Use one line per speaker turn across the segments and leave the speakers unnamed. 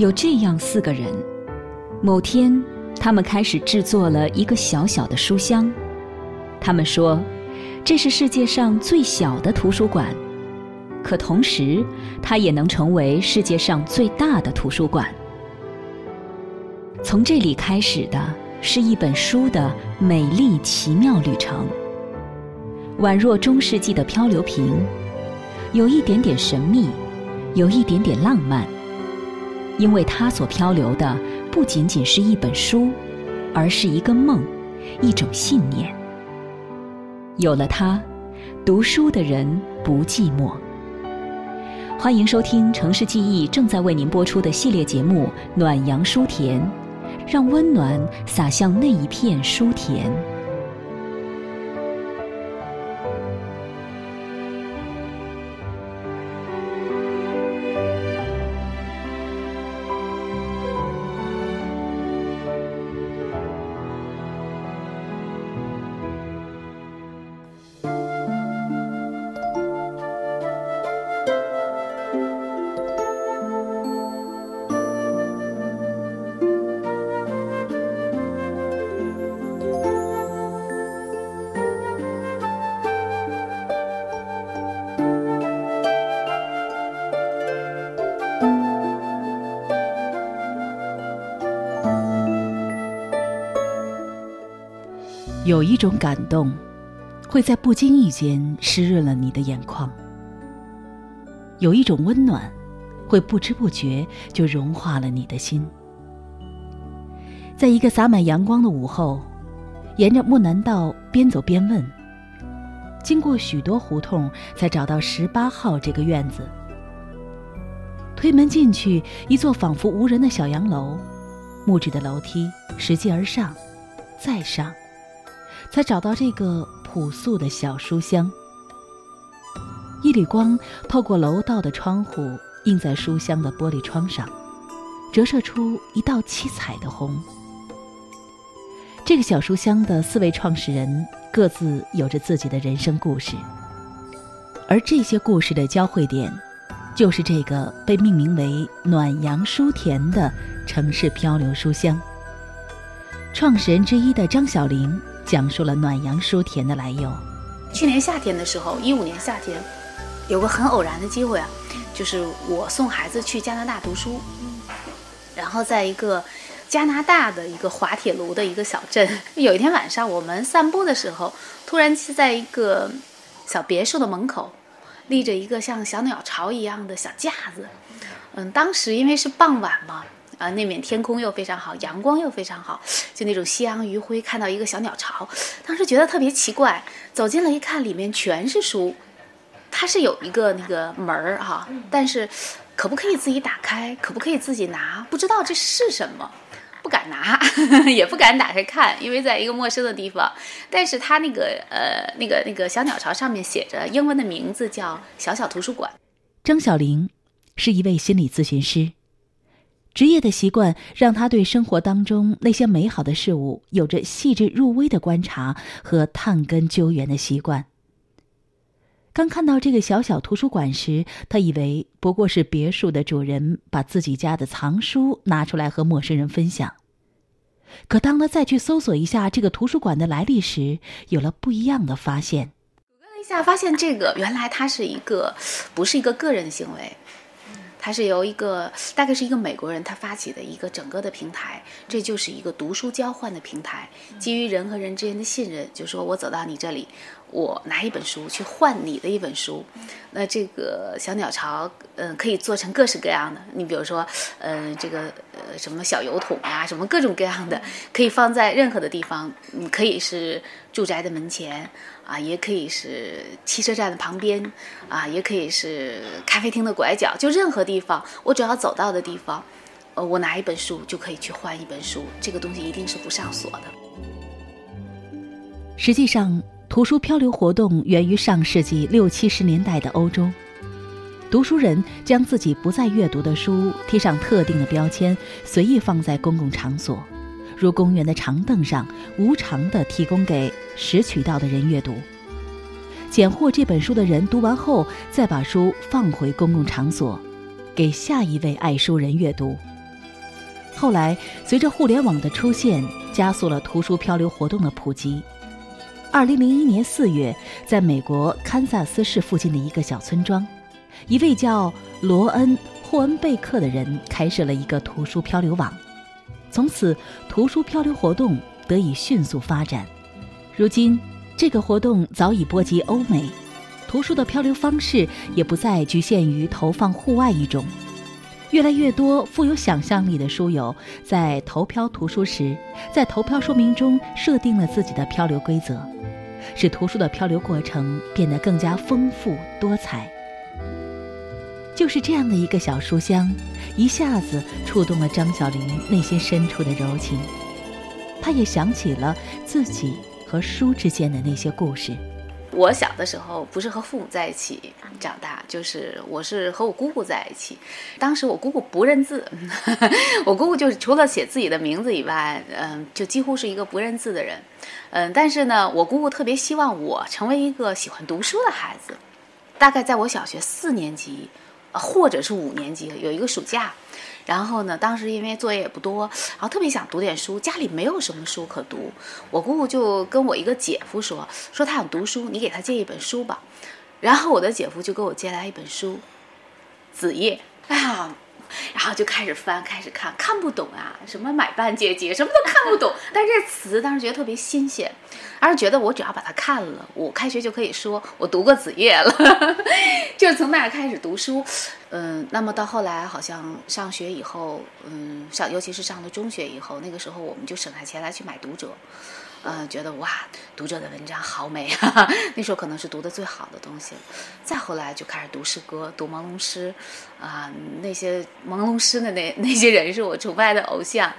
有这样四个人，某天，他们开始制作了一个小小的书箱。他们说，这是世界上最小的图书馆，可同时，它也能成为世界上最大的图书馆。从这里开始的是一本书的美丽奇妙旅程，宛若中世纪的漂流瓶，有一点点神秘，有一点点浪漫。因为它所漂流的不仅仅是一本书，而是一个梦，一种信念。有了它，读书的人不寂寞。欢迎收听城市记忆正在为您播出的系列节目《暖阳书田》，让温暖洒向那一片书田。
有一种感动，会在不经意间湿润了你的眼眶；有一种温暖，会不知不觉就融化了你的心。在一个洒满阳光的午后，沿着木南道边走边问，经过许多胡同，才找到十八号这个院子。推门进去，一座仿佛无人的小洋楼，木质的楼梯，拾级而上，再上。才找到这个朴素的小书香。一缕光透过楼道的窗户，映在书香的玻璃窗上，折射出一道七彩的红。这个小书香的四位创始人各自有着自己的人生故事，而这些故事的交汇点，就是这个被命名为“暖阳书田”的城市漂流书香。创始人之一的张小玲。讲述了暖阳书田的来由。
去年夏天的时候，一五年夏天，有个很偶然的机会啊，就是我送孩子去加拿大读书，然后在一个加拿大的一个滑铁卢的一个小镇，有一天晚上我们散步的时候，突然是在一个小别墅的门口，立着一个像小鸟巢一样的小架子。嗯，当时因为是傍晚嘛。啊，那面天空又非常好，阳光又非常好，就那种夕阳余晖，看到一个小鸟巢，当时觉得特别奇怪。走进来一看，里面全是书，它是有一个那个门儿哈，但是可不可以自己打开，可不可以自己拿，不知道这是什么，不敢拿，也不敢打开看，因为在一个陌生的地方。但是它那个呃那个那个小鸟巢上面写着英文的名字叫小小图书馆。
张小玲是一位心理咨询师。职业的习惯让他对生活当中那些美好的事物有着细致入微的观察和探根究源的习惯。刚看到这个小小图书馆时，他以为不过是别墅的主人把自己家的藏书拿出来和陌生人分享。可当他再去搜索一下这个图书馆的来历时，有了不一样的发现。
谷歌了一下，发现这个原来它是一个，不是一个个人行为。它是由一个大概是一个美国人他发起的一个整个的平台，这就是一个读书交换的平台，基于人和人之间的信任，就说我走到你这里，我拿一本书去换你的一本书，那这个小鸟巢，嗯，可以做成各式各样的，你比如说，嗯，这个呃什么小油桶啊，什么各种各样的，可以放在任何的地方，嗯，可以是住宅的门前。啊，也可以是汽车站的旁边，啊，也可以是咖啡厅的拐角，就任何地方，我只要走到的地方，呃，我拿一本书就可以去换一本书，这个东西一定是不上锁的。
实际上，图书漂流活动源于上世纪六七十年代的欧洲，读书人将自己不再阅读的书贴上特定的标签，随意放在公共场所。如公园的长凳上，无偿地提供给拾取到的人阅读。捡获这本书的人读完后，再把书放回公共场所，给下一位爱书人阅读。后来，随着互联网的出现，加速了图书漂流活动的普及。二零零一年四月，在美国堪萨斯市附近的一个小村庄，一位叫罗恩·霍恩贝克的人开设了一个图书漂流网。从此，图书漂流活动得以迅速发展。如今，这个活动早已波及欧美，图书的漂流方式也不再局限于投放户外一种。越来越多富有想象力的书友在投漂图书时，在投漂说明中设定了自己的漂流规则。使图书的漂流过程变得更加丰富多彩。就是这样的一个小书香，一下子触动了张小玲内心深处的柔情。她也想起了自己和书之间的那些故事。
我小的时候不是和父母在一起长大，就是我是和我姑姑在一起。当时我姑姑不认字，我姑姑就是除了写自己的名字以外，嗯，就几乎是一个不认字的人。嗯，但是呢，我姑姑特别希望我成为一个喜欢读书的孩子。大概在我小学四年级，或者是五年级，有一个暑假。然后呢，当时因为作业也不多，然后特别想读点书，家里没有什么书可读。我姑姑就跟我一个姐夫说，说他想读书，你给他借一本书吧。然后我的姐夫就给我借来一本书，《子夜》。哎呀。然后就开始翻，开始看，看不懂啊，什么买办姐姐，什么都看不懂。但是这词当时觉得特别新鲜，而是觉得我只要把它看了，我开学就可以说我读过子夜了。就是从那儿开始读书，嗯，那么到后来好像上学以后，嗯，上尤其是上了中学以后，那个时候我们就省下钱来去买读者。呃，觉得哇，读者的文章好美啊！那时候可能是读的最好的东西。再后来就开始读诗歌，读朦胧诗，啊，那些朦胧诗的那 那些人是我崇拜的偶像。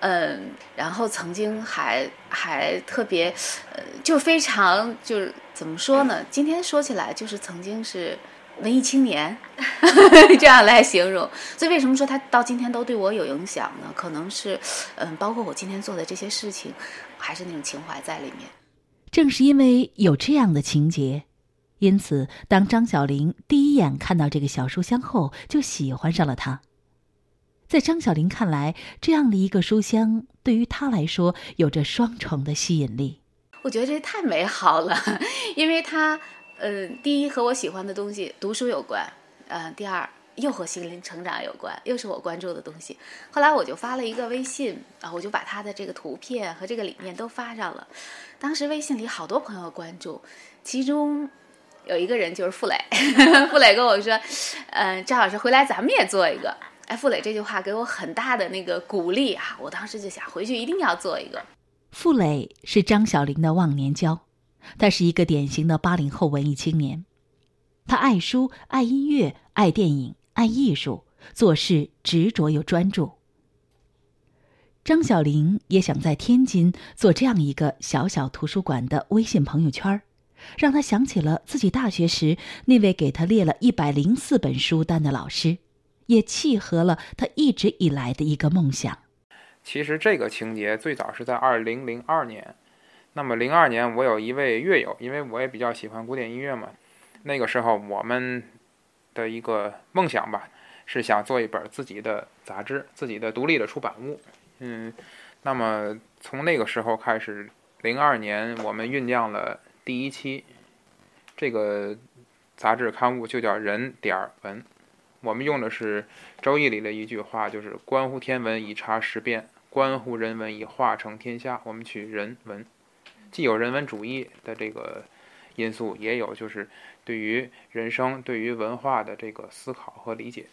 嗯，然后曾经还还特别，呃，就非常就是怎么说呢？今天说起来就是曾经是。文艺青年，这样来形容。所以为什么说他到今天都对我有影响呢？可能是，嗯，包括我今天做的这些事情，还是那种情怀在里面。
正是因为有这样的情节，因此当张小玲第一眼看到这个小书香后，就喜欢上了它。在张小玲看来，这样的一个书香对于她来说有着双重的吸引力。
我觉得这太美好了，因为它。嗯，第一和我喜欢的东西读书有关，嗯，第二又和心灵成长有关，又是我关注的东西。后来我就发了一个微信，啊，我就把他的这个图片和这个理念都发上了。当时微信里好多朋友关注，其中有一个人就是傅磊，傅磊跟我说，嗯，张老师回来咱们也做一个。哎，傅磊这句话给我很大的那个鼓励啊，我当时就想回去一定要做一个。
傅磊是张小玲的忘年交。他是一个典型的八零后文艺青年，他爱书、爱音乐、爱电影、爱艺术，做事执着又专注。张小玲也想在天津做这样一个小小图书馆的微信朋友圈让他想起了自己大学时那位给他列了一百零四本书单的老师，也契合了他一直以来的一个梦想。
其实这个情节最早是在二零零二年。那么，零二年我有一位乐友，因为我也比较喜欢古典音乐嘛。那个时候，我们的一个梦想吧，是想做一本自己的杂志，自己的独立的出版物。嗯，那么从那个时候开始，零二年我们酝酿了第一期这个杂志刊物，就叫《人点儿文》。我们用的是《周易》里的一句话，就是“关乎天文以察时变，关乎人文以化成天下”。我们取“人文”。既有人文主义的这个因素，也有就是对于人生、对于文化的这个思考和理解。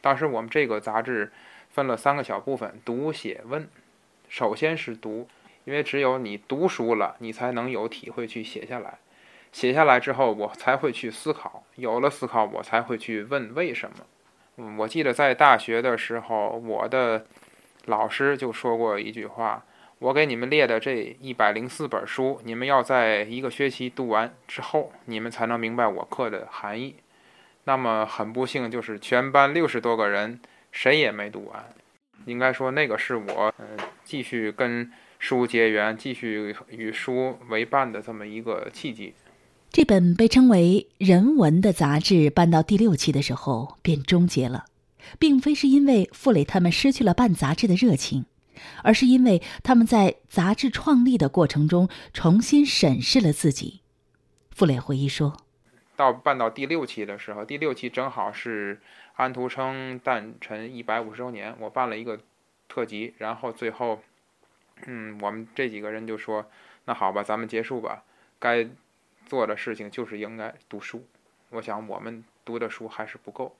当时我们这个杂志分了三个小部分：读、写、问。首先是读，因为只有你读书了，你才能有体会去写下来。写下来之后，我才会去思考。有了思考，我才会去问为什么。嗯，我记得在大学的时候，我的老师就说过一句话。我给你们列的这一百零四本书，你们要在一个学期读完之后，你们才能明白我课的含义。那么很不幸，就是全班六十多个人谁也没读完。应该说，那个是我嗯继续跟书结缘、继续与书为伴的这么一个契机。
这本被称为人文的杂志，办到第六期的时候便终结了，并非是因为傅磊他们失去了办杂志的热情，而是因为他们在杂志创立的过程中重新审视了自己。傅磊回忆说：“
到办到第六期的时候，第六期正好是安徒生诞辰一百五十周年，我办了一个特辑，然后最后，嗯，我们这几个人就说：那好吧，咱们结束吧。该做的事情就是应该读书。我想我们读的书还是不够。”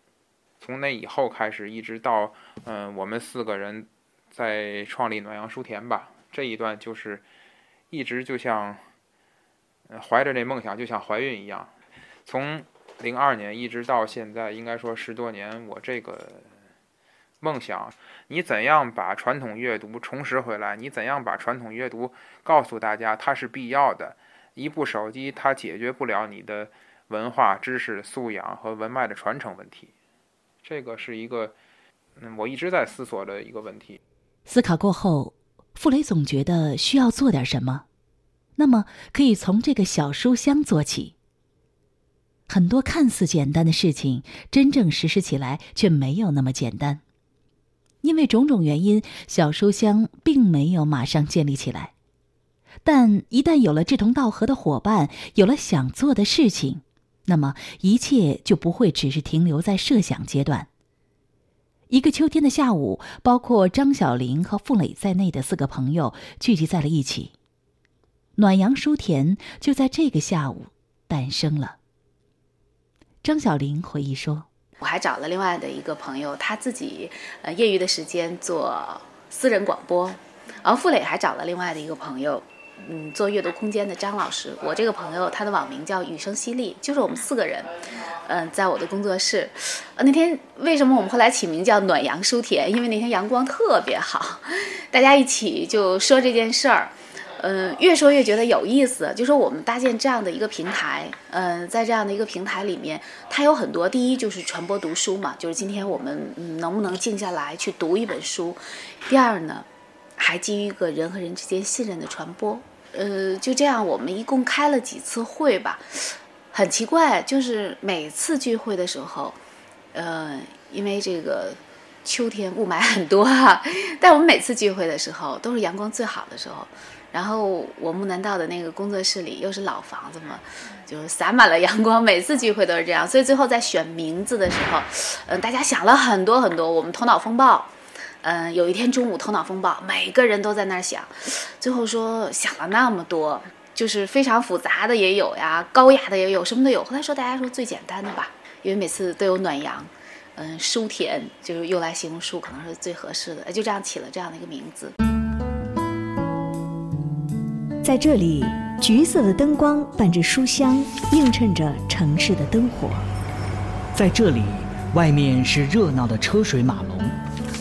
从那以后开始，一直到嗯，我们四个人在创立暖阳书田吧，这一段就是一直就像怀着这梦想，就像怀孕一样。从零二年一直到现在，应该说十多年，我这个梦想，你怎样把传统阅读重拾回来？你怎样把传统阅读告诉大家它是必要的？一部手机它解决不了你的文化知识素养和文脉的传承问题。这个是一个，嗯，我一直在思索的一个问题。
思考过后，傅雷总觉得需要做点什么，那么可以从这个小书香做起。很多看似简单的事情，真正实施起来却没有那么简单，因为种种原因，小书香并没有马上建立起来。但一旦有了志同道合的伙伴，有了想做的事情。那么一切就不会只是停留在设想阶段。一个秋天的下午，包括张小玲和傅磊在内的四个朋友聚集在了一起。暖阳书田就在这个下午诞生了。张小玲回忆说：“
我还找了另外的一个朋友，他自己呃业余的时间做私人广播，然后傅磊还找了另外的一个朋友。”嗯，做阅读空间的张老师，我这个朋友他的网名叫雨声淅沥，就是我们四个人，嗯，在我的工作室。呃，那天为什么我们后来起名叫暖阳书田？因为那天阳光特别好，大家一起就说这件事儿，嗯，越说越觉得有意思。就说我们搭建这样的一个平台，嗯，在这样的一个平台里面，它有很多，第一就是传播读书嘛，就是今天我们能不能静下来去读一本书；第二呢，还基于一个人和人之间信任的传播。呃，就这样，我们一共开了几次会吧，很奇怪，就是每次聚会的时候，呃，因为这个秋天雾霾很多哈，但我们每次聚会的时候都是阳光最好的时候，然后我木南道的那个工作室里又是老房子嘛，就是洒满了阳光，每次聚会都是这样，所以最后在选名字的时候，嗯，大家想了很多很多，我们头脑风暴。嗯，有一天中午头脑风暴，每个人都在那儿想，最后说想了那么多，就是非常复杂的也有呀，高雅的也有，什么都有。后来说大家说最简单的吧，因为每次都有暖阳，嗯，书田就是用来形容书可能是最合适的，就这样起了这样的一个名字。
在这里，橘色的灯光伴着书香，映衬着城市的灯火。
在这里，外面是热闹的车水马龙。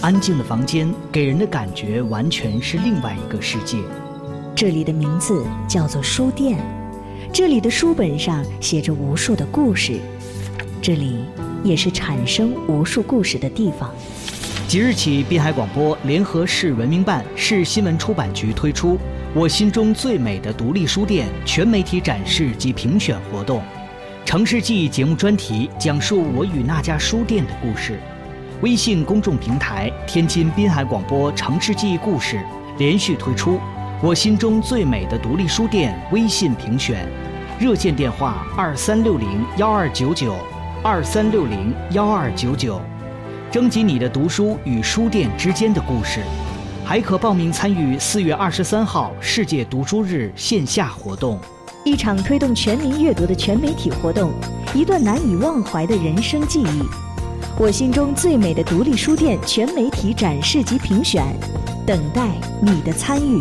安静的房间给人的感觉完全是另外一个世界。
这里的名字叫做书店，这里的书本上写着无数的故事，这里也是产生无数故事的地方。
即日起，滨海广播联合市文明办、市新闻出版局推出“我心中最美的独立书店”全媒体展示及评选活动，城市记忆节目专题讲述我与那家书店的故事。微信公众平台“天津滨海广播城市记忆故事”连续推出“我心中最美的独立书店”微信评选，热线电话二三六零幺二九九二三六零幺二九九，征集你的读书与书店之间的故事，还可报名参与四月二十三号世界读书日线下活动，
一场推动全民阅读的全媒体活动，一段难以忘怀的人生记忆。我心中最美的独立书店全媒体展示及评选，等待你的参与。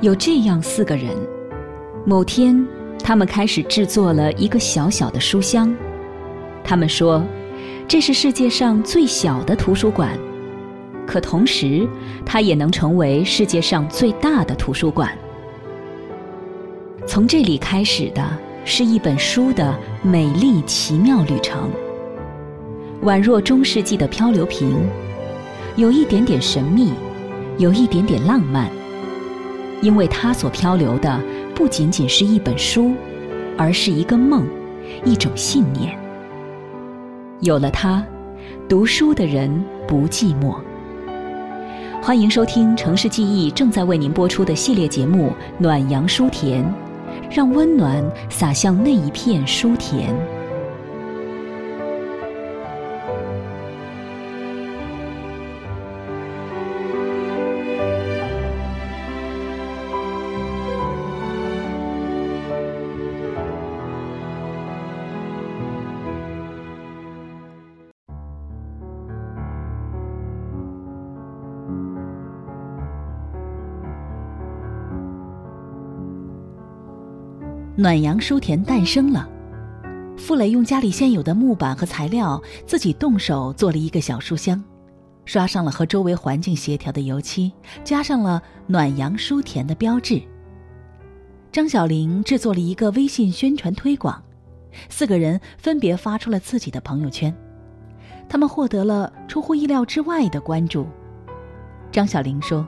有这样四个人，某天，他们开始制作了一个小小的书香。他们说，这是世界上最小的图书馆，可同时，它也能成为世界上最大的图书馆。从这里开始的是一本书的美丽奇妙旅程，宛若中世纪的漂流瓶，有一点点神秘，有一点点浪漫，因为它所漂流的不仅仅是一本书，而是一个梦，一种信念。有了它，读书的人不寂寞。欢迎收听《城市记忆》正在为您播出的系列节目《暖阳书田》，让温暖洒向那一片书田。
暖阳书田诞生了。傅磊用家里现有的木板和材料，自己动手做了一个小书箱，刷上了和周围环境协调的油漆，加上了“暖阳书田”的标志。张小玲制作了一个微信宣传推广，四个人分别发出了自己的朋友圈，他们获得了出乎意料之外的关注。张小玲说。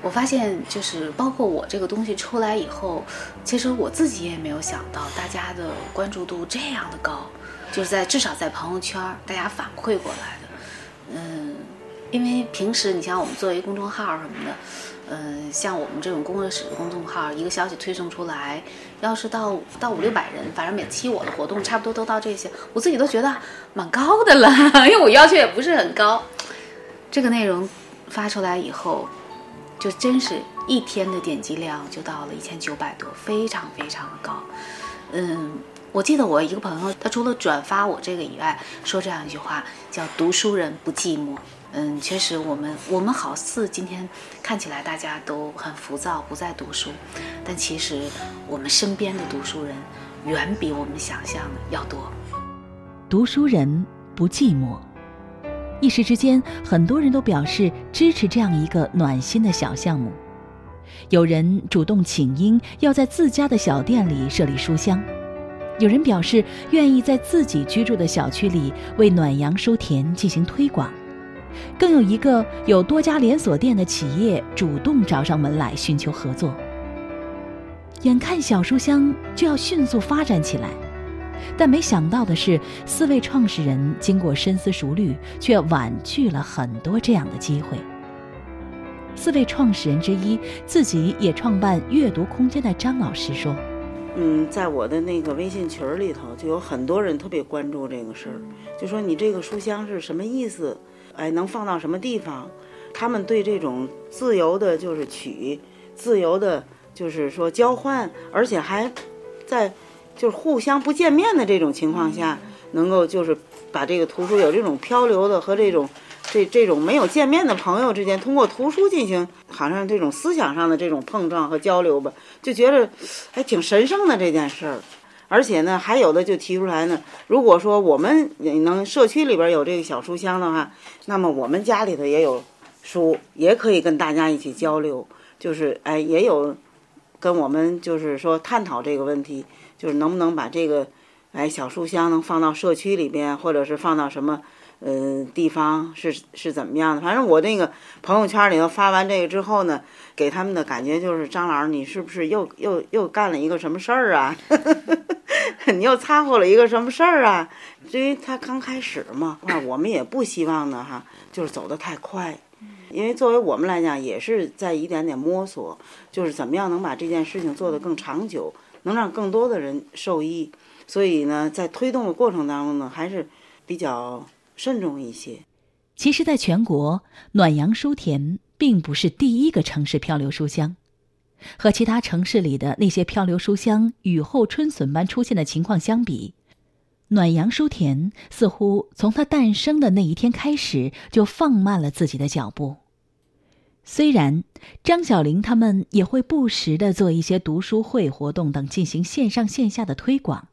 我发现，就是包括我这个东西出来以后，其实我自己也没有想到，大家的关注度这样的高，就是在至少在朋友圈大家反馈过来的。嗯，因为平时你像我们作为公众号什么的，嗯，像我们这种工作室的公众号，一个消息推送出来，要是到到五六百人，反正每期我的活动差不多都到这些，我自己都觉得蛮高的了，因为我要求也不是很高。这个内容发出来以后。就真是一天的点击量就到了一千九百多，非常非常的高。嗯，我记得我一个朋友，他除了转发我这个以外，说这样一句话，叫“读书人不寂寞”。嗯，确实，我们我们好似今天看起来大家都很浮躁，不再读书，但其实我们身边的读书人远比我们想象的要多。
读书人不寂寞。一时之间，很多人都表示支持这样一个暖心的小项目。有人主动请缨，要在自家的小店里设立书香；有人表示愿意在自己居住的小区里为暖阳书田进行推广；更有一个有多家连锁店的企业主动找上门来寻求合作。眼看小书香就要迅速发展起来。但没想到的是，四位创始人经过深思熟虑，却婉拒了很多这样的机会。四位创始人之一，自己也创办阅读空间的张老师说：“
嗯，在我的那个微信群里头，就有很多人特别关注这个事儿，就说你这个书香是什么意思？哎，能放到什么地方？他们对这种自由的，就是取，自由的，就是说交换，而且还在。”就是互相不见面的这种情况下，能够就是把这个图书有这种漂流的和这种这这种没有见面的朋友之间，通过图书进行好像这种思想上的这种碰撞和交流吧，就觉得还挺神圣的这件事儿。而且呢，还有的就提出来呢，如果说我们能社区里边有这个小书香的话，那么我们家里头也有书，也可以跟大家一起交流，就是哎也有跟我们就是说探讨这个问题。就是能不能把这个，哎，小书香能放到社区里边，或者是放到什么，呃，地方是是怎么样的？反正我那个朋友圈里头发完这个之后呢，给他们的感觉就是张老师，你是不是又又又干了一个什么事儿啊？你又掺和了一个什么事儿啊？因为他刚开始嘛，啊，我们也不希望呢，哈，就是走得太快，因为作为我们来讲，也是在一点点摸索，就是怎么样能把这件事情做得更长久。能让更多的人受益，所以呢，在推动的过程当中呢，还是比较慎重一些。
其实，在全国，暖阳书田并不是第一个城市漂流书香，和其他城市里的那些漂流书香雨后春笋般出现的情况相比，暖阳书田似乎从它诞生的那一天开始就放慢了自己的脚步。虽然张小玲他们也会不时的做一些读书会活动等进行线上线下的推广，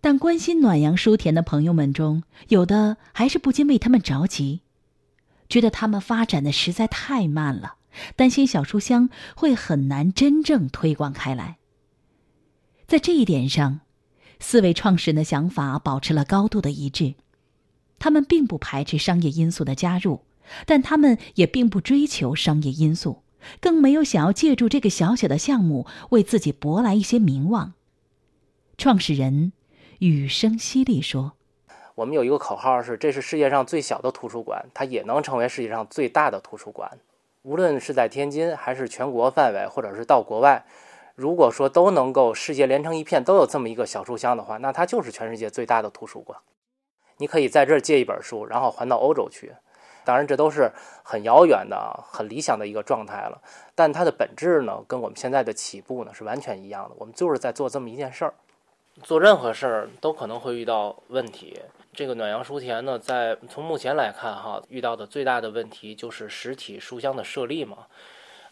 但关心暖阳书田的朋友们中，有的还是不禁为他们着急，觉得他们发展的实在太慢了，担心小书香会很难真正推广开来。在这一点上，四位创始人的想法保持了高度的一致，他们并不排斥商业因素的加入。但他们也并不追求商业因素，更没有想要借助这个小小的项目为自己博来一些名望。创始人雨声犀利说：“
我们有一个口号是，这是世界上最小的图书馆，它也能成为世界上最大的图书馆。无论是在天津，还是全国范围，或者是到国外，如果说都能够世界连成一片，都有这么一个小书香的话，那它就是全世界最大的图书馆。你可以在这儿借一本书，然后还到欧洲去。”当然，这都是很遥远的、很理想的一个状态了。但它的本质呢，跟我们现在的起步呢是完全一样的。我们就是在做这么一件事儿。做任何事儿都可能会遇到问题。这个暖阳书田呢，在从目前来看哈，遇到的最大的问题就是实体书箱的设立嘛。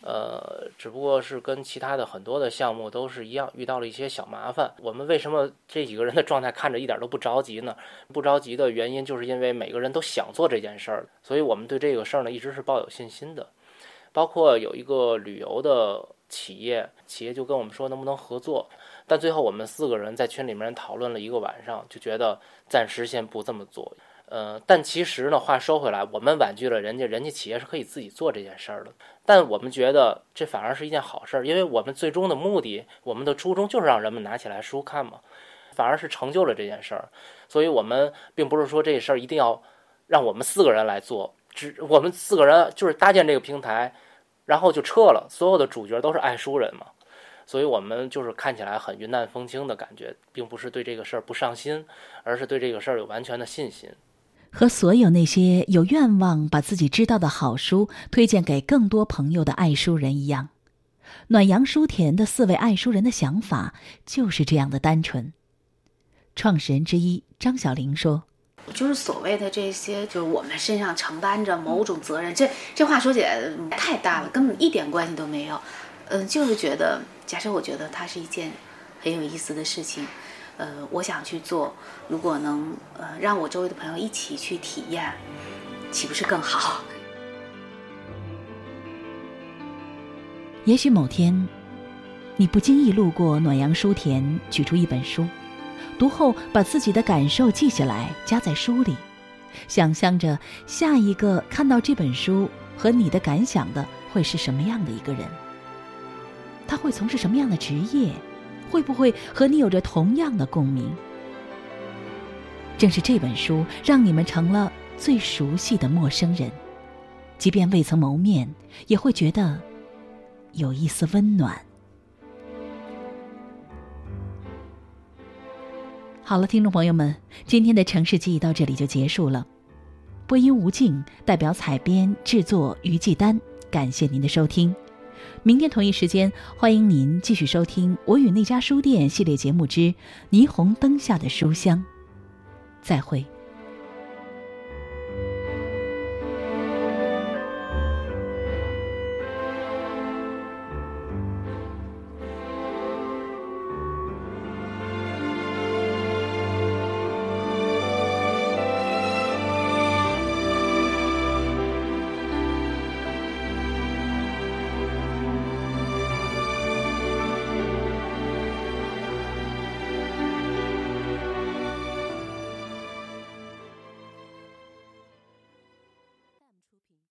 呃，只不过是跟其他的很多的项目都是一样，遇到了一些小麻烦。我们为什么这几个人的状态看着一点都不着急呢？不着急的原因就是因为每个人都想做这件事儿，所以我们对这个事儿呢一直是抱有信心的。包括有一个旅游的企业，企业就跟我们说能不能合作，但最后我们四个人在群里面讨论了一个晚上，就觉得暂时先不这么做。呃，但其实呢，话说回来，我们婉拒了人家，人家企业是可以自己做这件事儿的。但我们觉得这反而是一件好事儿，因为我们最终的目的，我们的初衷就是让人们拿起来书看嘛，反而是成就了这件事儿。所以，我们并不是说这事儿一定要让我们四个人来做，只我们四个人就是搭建这个平台，然后就撤了。所有的主角都是爱书人嘛，所以我们就是看起来很云淡风轻的感觉，并不是对这个事儿不上心，而是对这个事儿有完全的信心。
和所有那些有愿望把自己知道的好书推荐给更多朋友的爱书人一样，暖阳书田的四位爱书人的想法就是这样的单纯。创始人之一张小玲说：“
就是所谓的这些，就是我们身上承担着某种责任，这这话说起来太大了，根本一点关系都没有。嗯，就是觉得，假设我觉得它是一件很有意思的事情。”呃，我想去做，如果能呃让我周围的朋友一起去体验，岂不是更好？
也许某天，你不经意路过暖阳书田，取出一本书，读后把自己的感受记下来，夹在书里，想象着下一个看到这本书和你的感想的会是什么样的一个人，他会从事什么样的职业？会不会和你有着同样的共鸣？正是这本书让你们成了最熟悉的陌生人，即便未曾谋面，也会觉得有一丝温暖。好了，听众朋友们，今天的城市记忆到这里就结束了。播音吴静代表采编制作于继丹，感谢您的收听。明天同一时间，欢迎您继续收听《我与那家书店》系列节目之《霓虹灯下的书香》。再会。